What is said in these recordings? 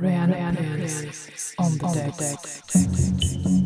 Rare on the deck.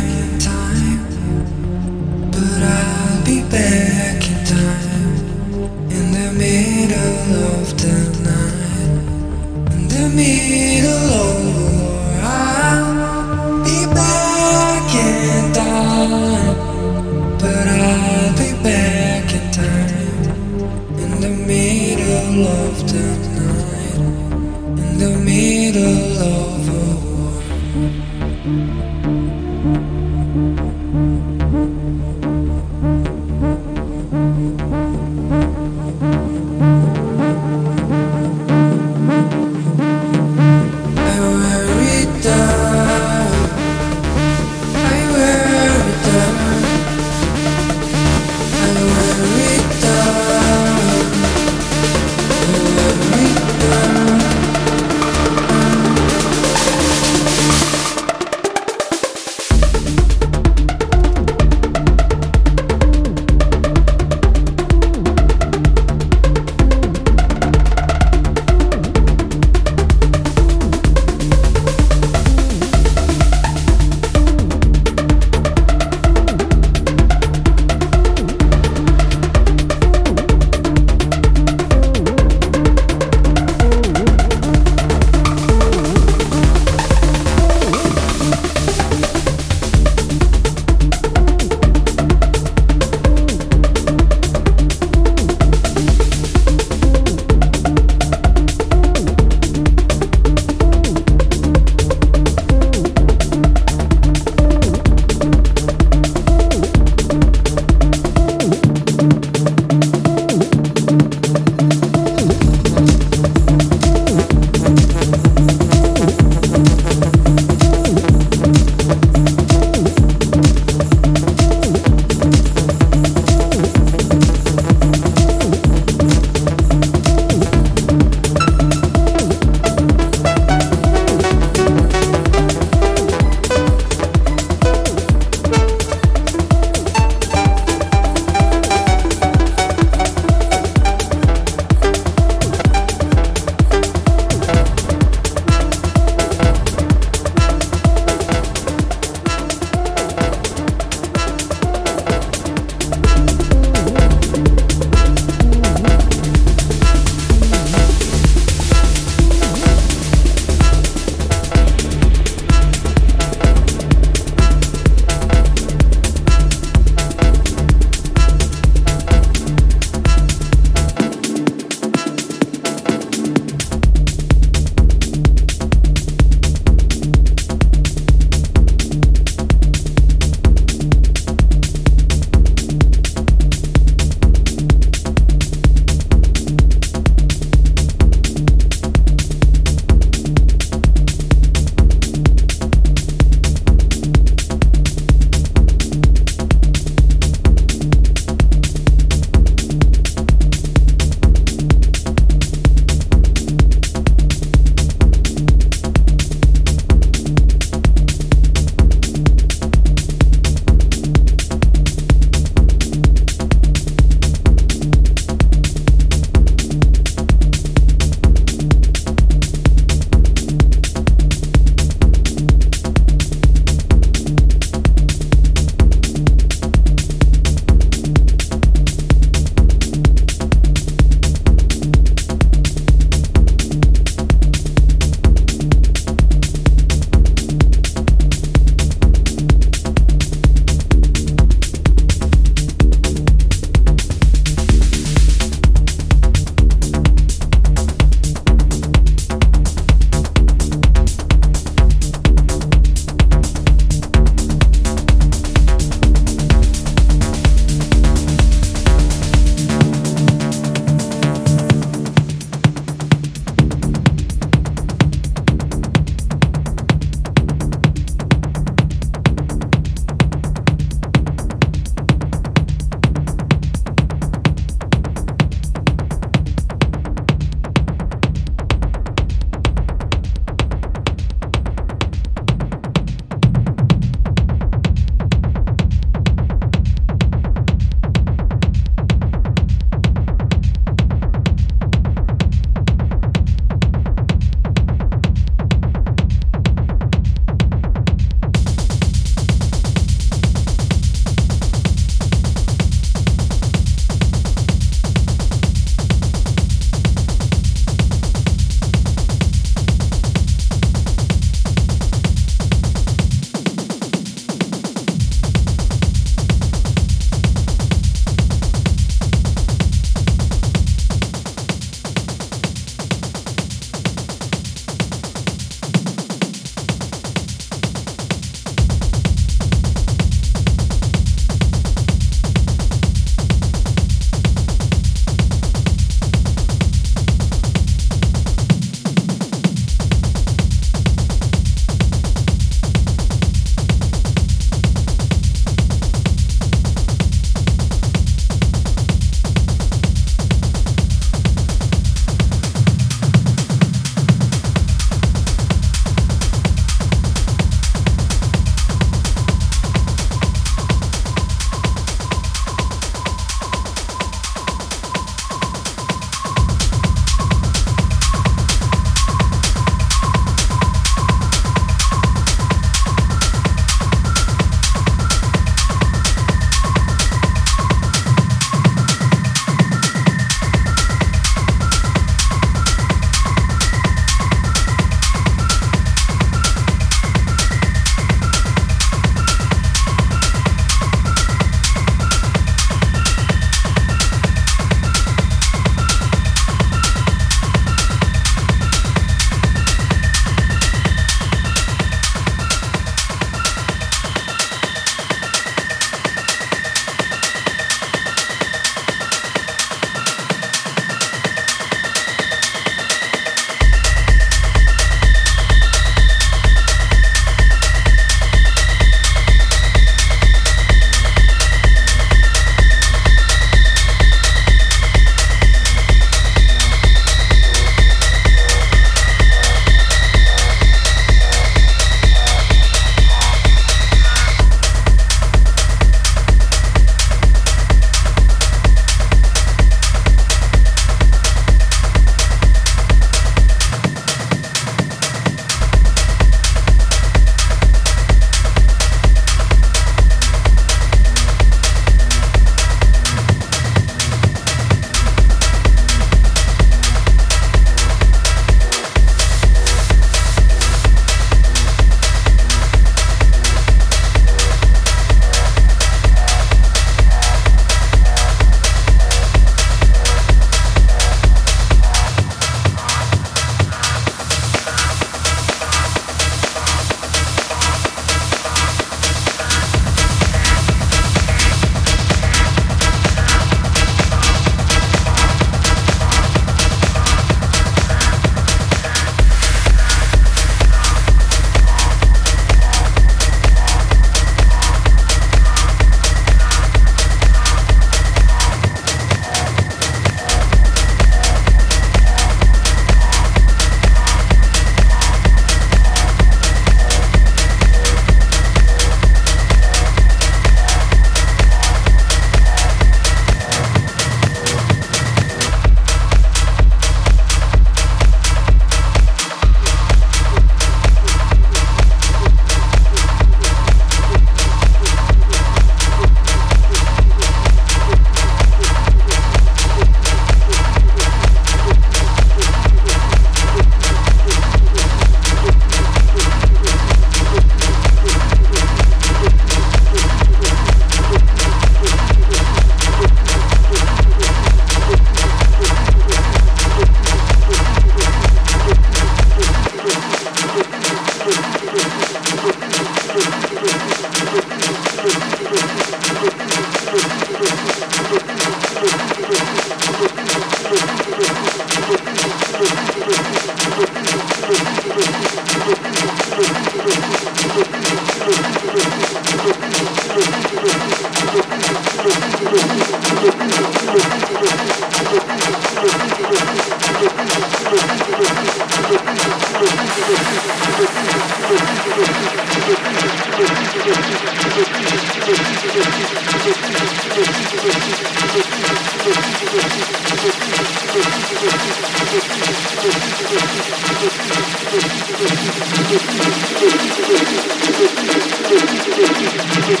Thank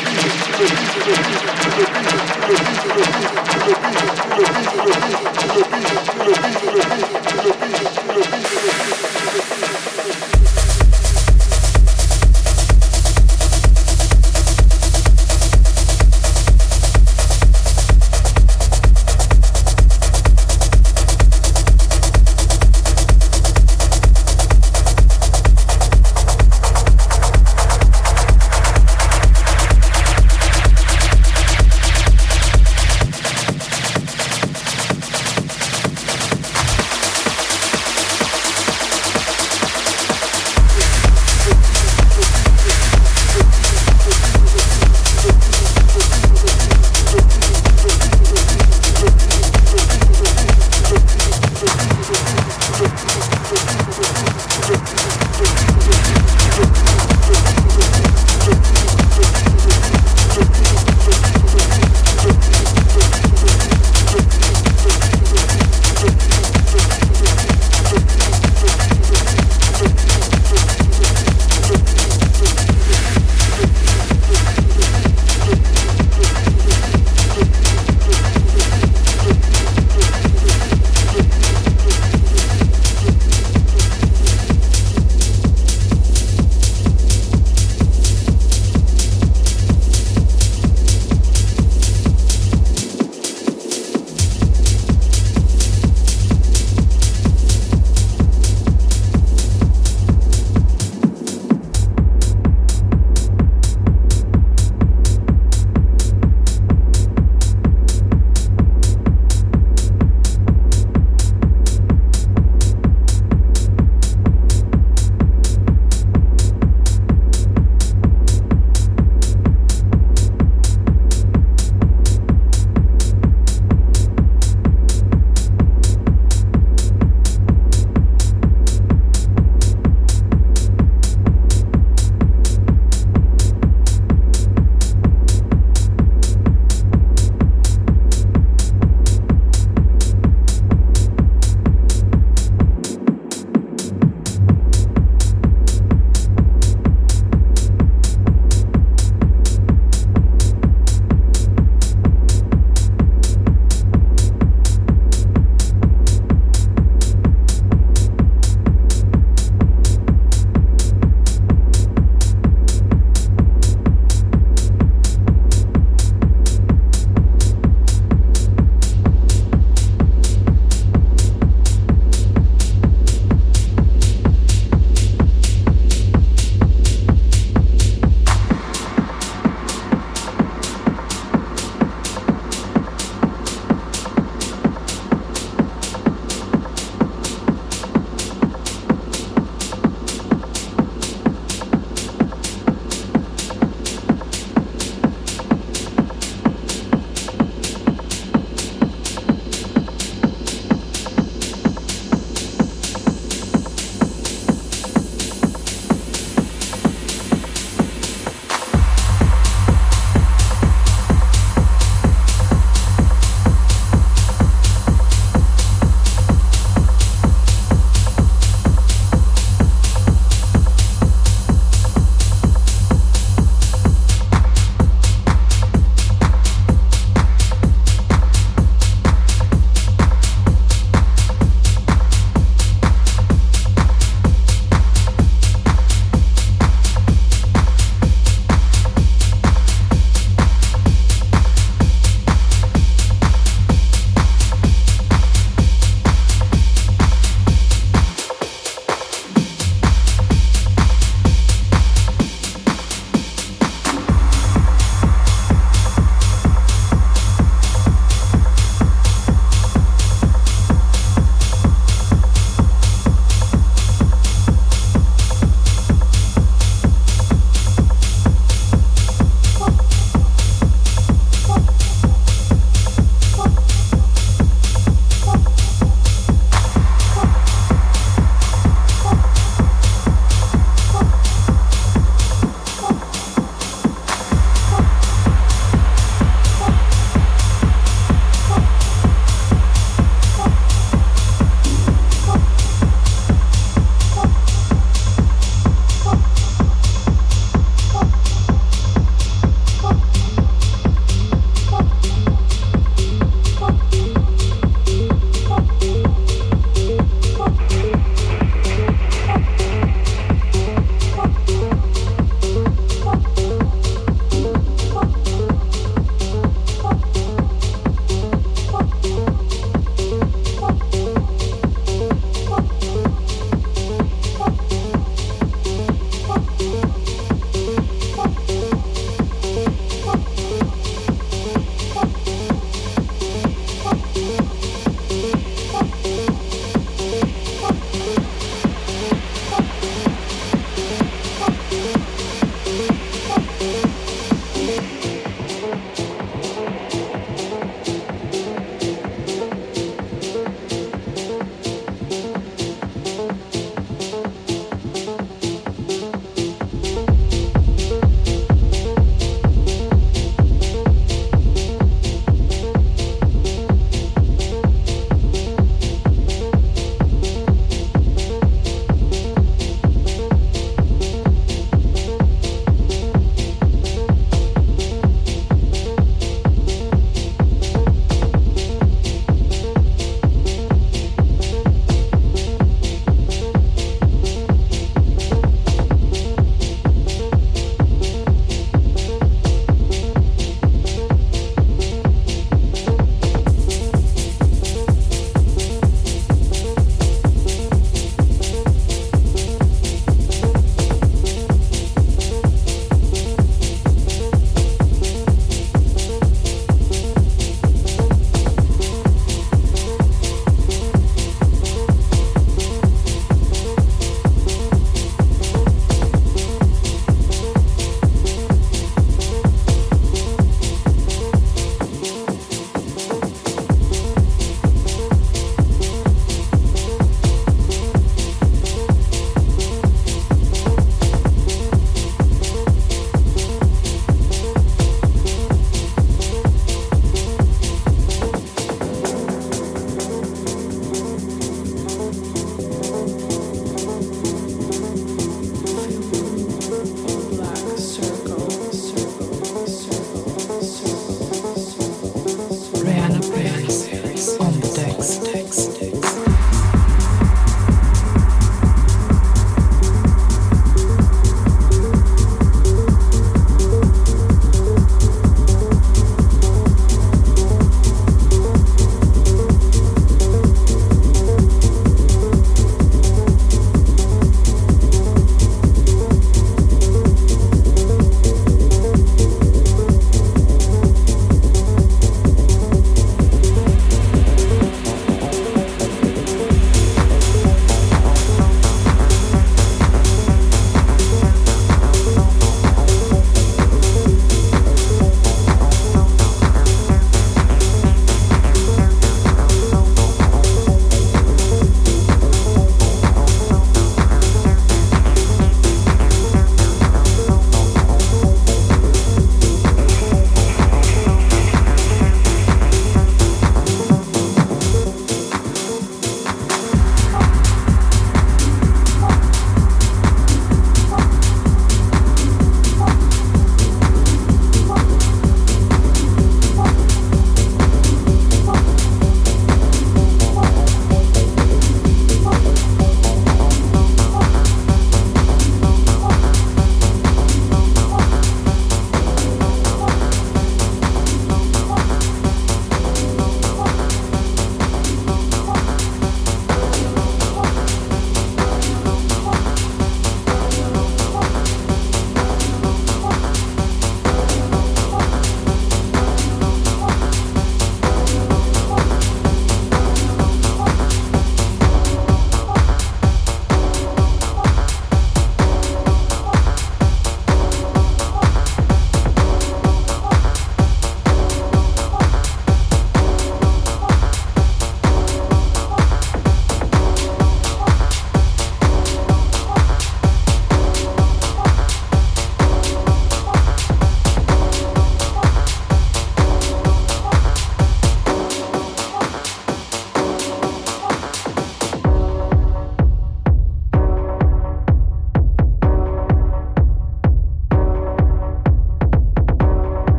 you.